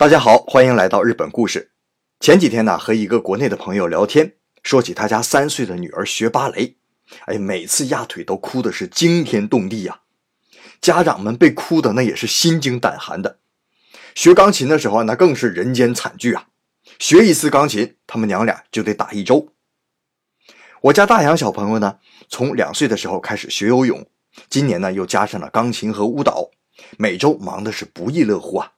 大家好，欢迎来到日本故事。前几天呢，和一个国内的朋友聊天，说起他家三岁的女儿学芭蕾，哎，每次压腿都哭的是惊天动地呀，家长们被哭的那也是心惊胆寒的。学钢琴的时候，那更是人间惨剧啊，学一次钢琴，他们娘俩就得打一周。我家大洋小朋友呢，从两岁的时候开始学游泳，今年呢又加上了钢琴和舞蹈，每周忙的是不亦乐乎啊。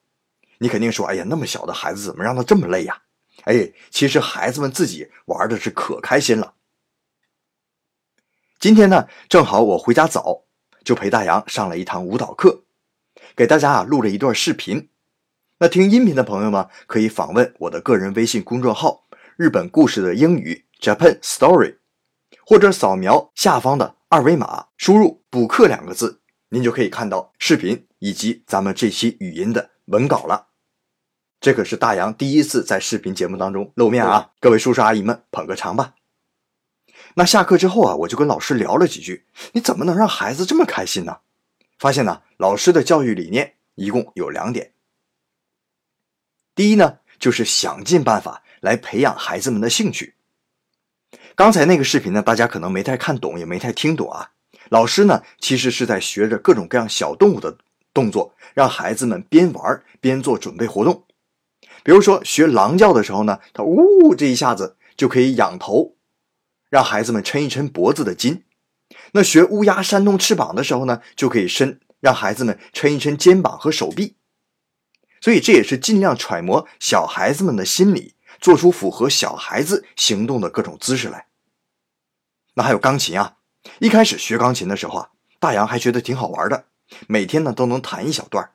你肯定说：“哎呀，那么小的孩子怎么让他这么累呀？”哎，其实孩子们自己玩的是可开心了。今天呢，正好我回家早，就陪大洋上了一堂舞蹈课，给大家啊录了一段视频。那听音频的朋友们可以访问我的个人微信公众号“日本故事的英语 Japan Story”，或者扫描下方的二维码，输入“补课”两个字，您就可以看到视频以及咱们这期语音的文稿了。这可是大洋第一次在视频节目当中露面啊！各位叔叔阿姨们捧个场吧。那下课之后啊，我就跟老师聊了几句，你怎么能让孩子这么开心呢？发现呢，老师的教育理念一共有两点。第一呢，就是想尽办法来培养孩子们的兴趣。刚才那个视频呢，大家可能没太看懂，也没太听懂啊。老师呢，其实是在学着各种各样小动物的动作，让孩子们边玩边做准备活动。比如说学狼叫的时候呢，他呜这一下子就可以仰头，让孩子们抻一抻脖子的筋；那学乌鸦扇动翅膀的时候呢，就可以伸，让孩子们抻一抻肩膀和手臂。所以这也是尽量揣摩小孩子们的心理，做出符合小孩子行动的各种姿势来。那还有钢琴啊，一开始学钢琴的时候啊，大洋还觉得挺好玩的，每天呢都能弹一小段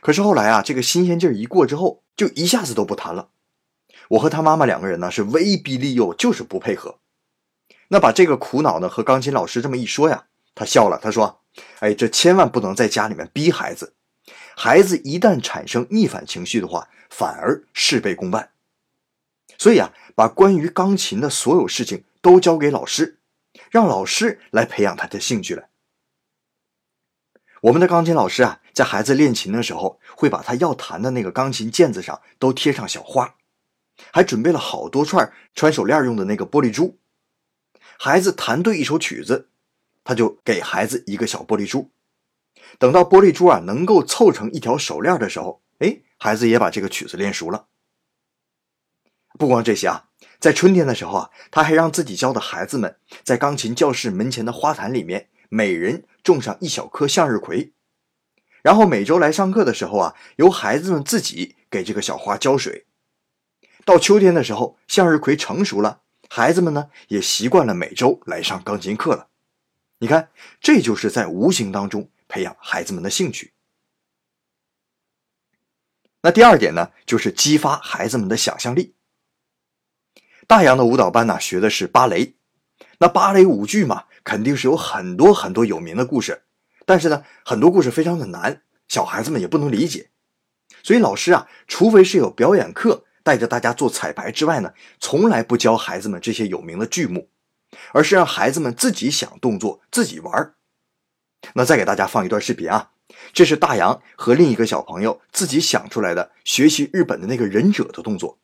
可是后来啊，这个新鲜劲儿一过之后，就一下子都不弹了。我和他妈妈两个人呢是威逼利诱，就是不配合。那把这个苦恼呢和钢琴老师这么一说呀，他笑了，他说：“哎，这千万不能在家里面逼孩子，孩子一旦产生逆反情绪的话，反而事倍功半。所以啊，把关于钢琴的所有事情都交给老师，让老师来培养他的兴趣来。”我们的钢琴老师啊，在孩子练琴的时候，会把他要弹的那个钢琴键子上都贴上小花，还准备了好多串穿手链用的那个玻璃珠。孩子弹对一首曲子，他就给孩子一个小玻璃珠。等到玻璃珠啊能够凑成一条手链的时候，哎，孩子也把这个曲子练熟了。不光这些啊，在春天的时候啊，他还让自己教的孩子们在钢琴教室门前的花坛里面。每人种上一小棵向日葵，然后每周来上课的时候啊，由孩子们自己给这个小花浇水。到秋天的时候，向日葵成熟了，孩子们呢也习惯了每周来上钢琴课了。你看，这就是在无形当中培养孩子们的兴趣。那第二点呢，就是激发孩子们的想象力。大洋的舞蹈班呢，学的是芭蕾，那芭蕾舞剧嘛。肯定是有很多很多有名的故事，但是呢，很多故事非常的难，小孩子们也不能理解。所以老师啊，除非是有表演课带着大家做彩排之外呢，从来不教孩子们这些有名的剧目，而是让孩子们自己想动作，自己玩。那再给大家放一段视频啊，这是大洋和另一个小朋友自己想出来的学习日本的那个忍者的动作，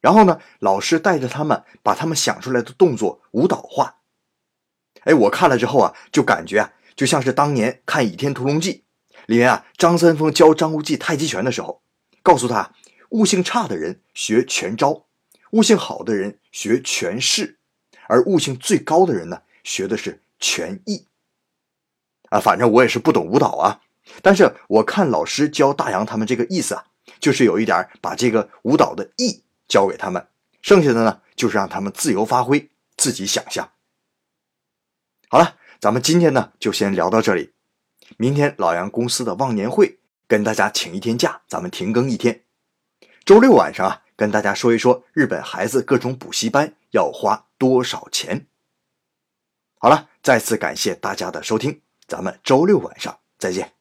然后呢，老师带着他们把他们想出来的动作舞蹈化。哎，我看了之后啊，就感觉啊，就像是当年看《倚天屠龙记》里面啊，张三丰教张无忌太极拳的时候，告诉他，悟性差的人学拳招，悟性好的人学拳式，而悟性最高的人呢，学的是拳艺。啊，反正我也是不懂舞蹈啊，但是我看老师教大洋他们这个意思啊，就是有一点把这个舞蹈的艺教给他们，剩下的呢，就是让他们自由发挥，自己想象。好了，咱们今天呢就先聊到这里。明天老杨公司的忘年会，跟大家请一天假，咱们停更一天。周六晚上啊，跟大家说一说日本孩子各种补习班要花多少钱。好了，再次感谢大家的收听，咱们周六晚上再见。